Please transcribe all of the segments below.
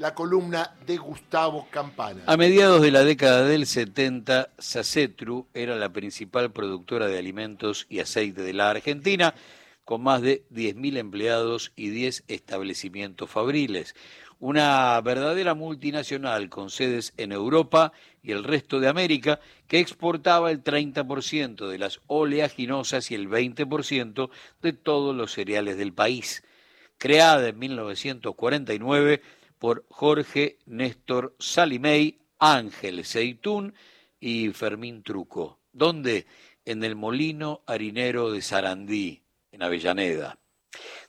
la columna de Gustavo Campana. A mediados de la década del 70, Sacetru era la principal productora de alimentos y aceite de la Argentina, con más de 10.000 empleados y 10 establecimientos fabriles. Una verdadera multinacional con sedes en Europa y el resto de América, que exportaba el 30% de las oleaginosas y el 20% de todos los cereales del país. Creada en 1949, por Jorge Néstor Salimey, Ángel Seitún y Fermín Truco. ¿Dónde? En el molino harinero de Sarandí, en Avellaneda.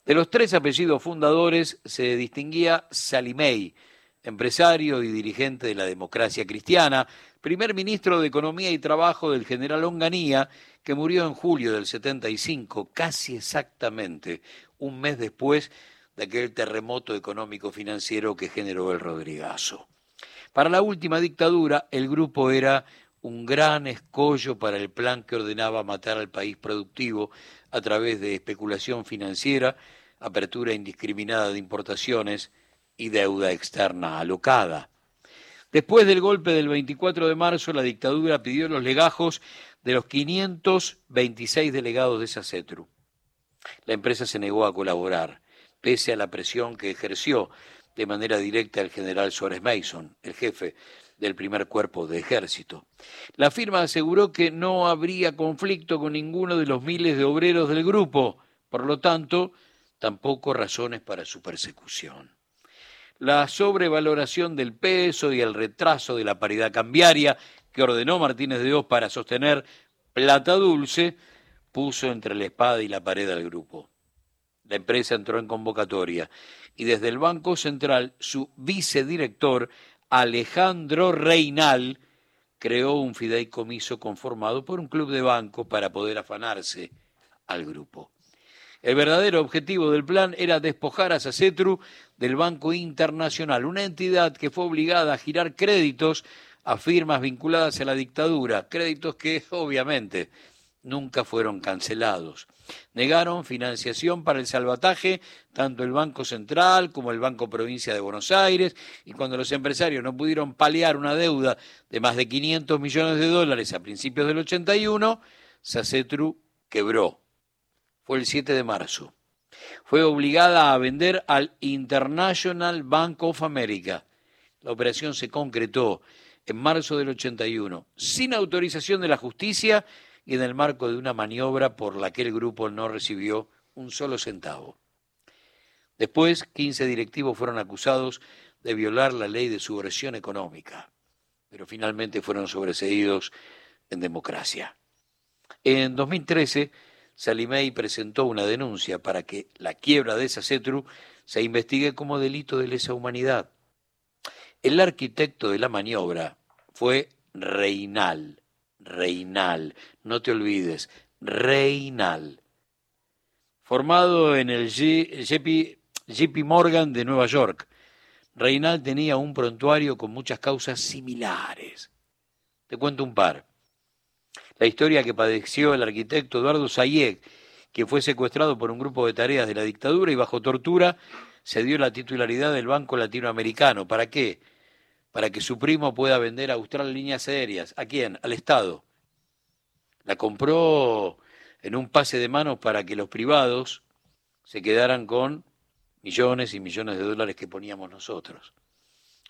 De los tres apellidos fundadores se distinguía Salimey, empresario y dirigente de la democracia cristiana, primer ministro de Economía y Trabajo del general Onganía, que murió en julio del 75, casi exactamente un mes después de aquel terremoto económico-financiero que generó el Rodrigazo. Para la última dictadura, el grupo era un gran escollo para el plan que ordenaba matar al país productivo a través de especulación financiera, apertura indiscriminada de importaciones y deuda externa alocada. Después del golpe del 24 de marzo, la dictadura pidió los legajos de los 526 delegados de Sacetru. La empresa se negó a colaborar pese a la presión que ejerció de manera directa el general Suárez Mason, el jefe del primer cuerpo de ejército. La firma aseguró que no habría conflicto con ninguno de los miles de obreros del grupo, por lo tanto, tampoco razones para su persecución. La sobrevaloración del peso y el retraso de la paridad cambiaria que ordenó Martínez de Oz para sostener plata dulce puso entre la espada y la pared al grupo. La empresa entró en convocatoria y desde el Banco Central su vicedirector Alejandro Reinal creó un fideicomiso conformado por un club de bancos para poder afanarse al grupo. El verdadero objetivo del plan era despojar a Sacetru del Banco Internacional, una entidad que fue obligada a girar créditos a firmas vinculadas a la dictadura, créditos que obviamente nunca fueron cancelados. Negaron financiación para el salvataje tanto el Banco Central como el Banco Provincia de Buenos Aires y cuando los empresarios no pudieron paliar una deuda de más de 500 millones de dólares a principios del 81, Sacetru quebró. Fue el 7 de marzo. Fue obligada a vender al International Bank of America. La operación se concretó en marzo del 81, sin autorización de la justicia en el marco de una maniobra por la que el grupo no recibió un solo centavo. Después, 15 directivos fueron acusados de violar la ley de subversión económica, pero finalmente fueron sobreseídos en democracia. En 2013, Salimey presentó una denuncia para que la quiebra de esa CETRU se investigue como delito de lesa humanidad. El arquitecto de la maniobra fue Reinal, Reinal, no te olvides, Reinal. Formado en el JP, Morgan de Nueva York, Reinal tenía un prontuario con muchas causas similares. Te cuento un par. La historia que padeció el arquitecto Eduardo Sayek, que fue secuestrado por un grupo de tareas de la dictadura y bajo tortura se dio la titularidad del Banco Latinoamericano. ¿Para qué? Para que su primo pueda vender a Austral líneas aéreas. ¿A quién? Al Estado. La compró en un pase de manos para que los privados se quedaran con millones y millones de dólares que poníamos nosotros.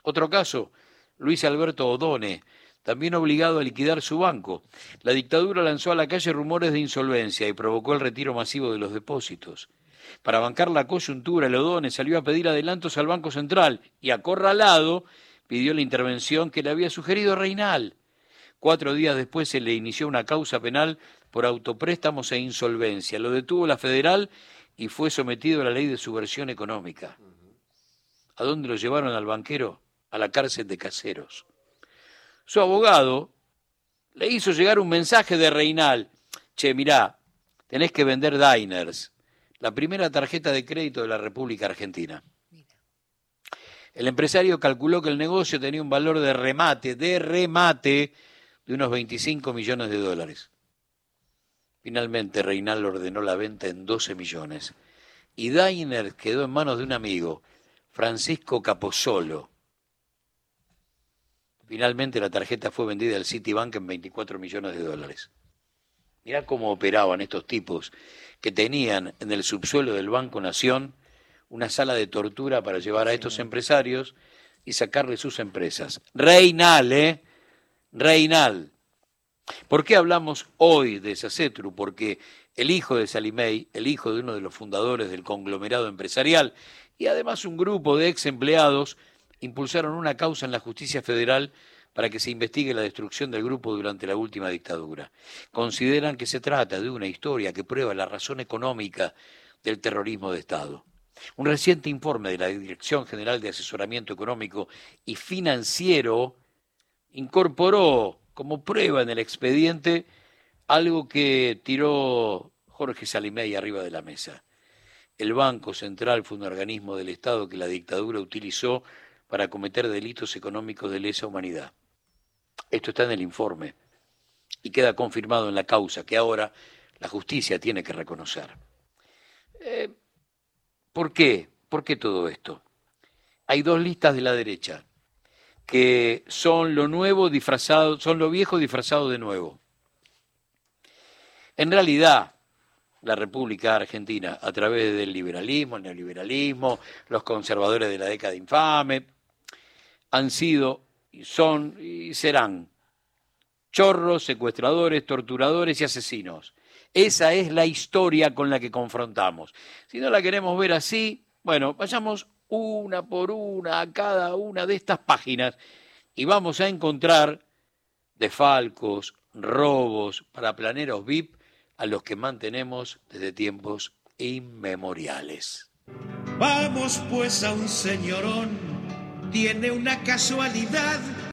Otro caso, Luis Alberto Odone, también obligado a liquidar su banco. La dictadura lanzó a la calle rumores de insolvencia y provocó el retiro masivo de los depósitos. Para bancar la coyuntura, el Odone salió a pedir adelantos al Banco Central y acorralado pidió la intervención que le había sugerido Reinal. Cuatro días después se le inició una causa penal por autopréstamos e insolvencia. Lo detuvo la federal y fue sometido a la ley de subversión económica. ¿A dónde lo llevaron al banquero? A la cárcel de caseros. Su abogado le hizo llegar un mensaje de Reinal. Che, mirá, tenés que vender Diners, la primera tarjeta de crédito de la República Argentina. El empresario calculó que el negocio tenía un valor de remate, de remate, de unos 25 millones de dólares. Finalmente Reinal ordenó la venta en 12 millones y Dainer quedó en manos de un amigo, Francisco Caposolo, Finalmente la tarjeta fue vendida al Citibank en 24 millones de dólares. Mirá cómo operaban estos tipos que tenían en el subsuelo del Banco Nación una sala de tortura para llevar a estos empresarios y sacarle sus empresas. Reinal, ¿eh? Reinal. ¿Por qué hablamos hoy de Sacetru? Porque el hijo de Salimey, el hijo de uno de los fundadores del conglomerado empresarial y además un grupo de ex empleados impulsaron una causa en la justicia federal para que se investigue la destrucción del grupo durante la última dictadura. Consideran que se trata de una historia que prueba la razón económica del terrorismo de Estado. Un reciente informe de la Dirección General de Asesoramiento Económico y Financiero incorporó como prueba en el expediente algo que tiró Jorge Salimey arriba de la mesa. El Banco Central fue un organismo del Estado que la dictadura utilizó para cometer delitos económicos de lesa humanidad. Esto está en el informe y queda confirmado en la causa que ahora la justicia tiene que reconocer. Eh, ¿Por qué? ¿Por qué todo esto? Hay dos listas de la derecha que son lo nuevo disfrazado, son lo viejo disfrazado de nuevo. En realidad, la República Argentina, a través del liberalismo, el neoliberalismo, los conservadores de la década infame, han sido, son y serán chorros, secuestradores, torturadores y asesinos. Esa es la historia con la que confrontamos. Si no la queremos ver así, bueno, vayamos una por una a cada una de estas páginas y vamos a encontrar defalcos, robos, para planeros VIP a los que mantenemos desde tiempos inmemoriales. Vamos pues a un señorón tiene una casualidad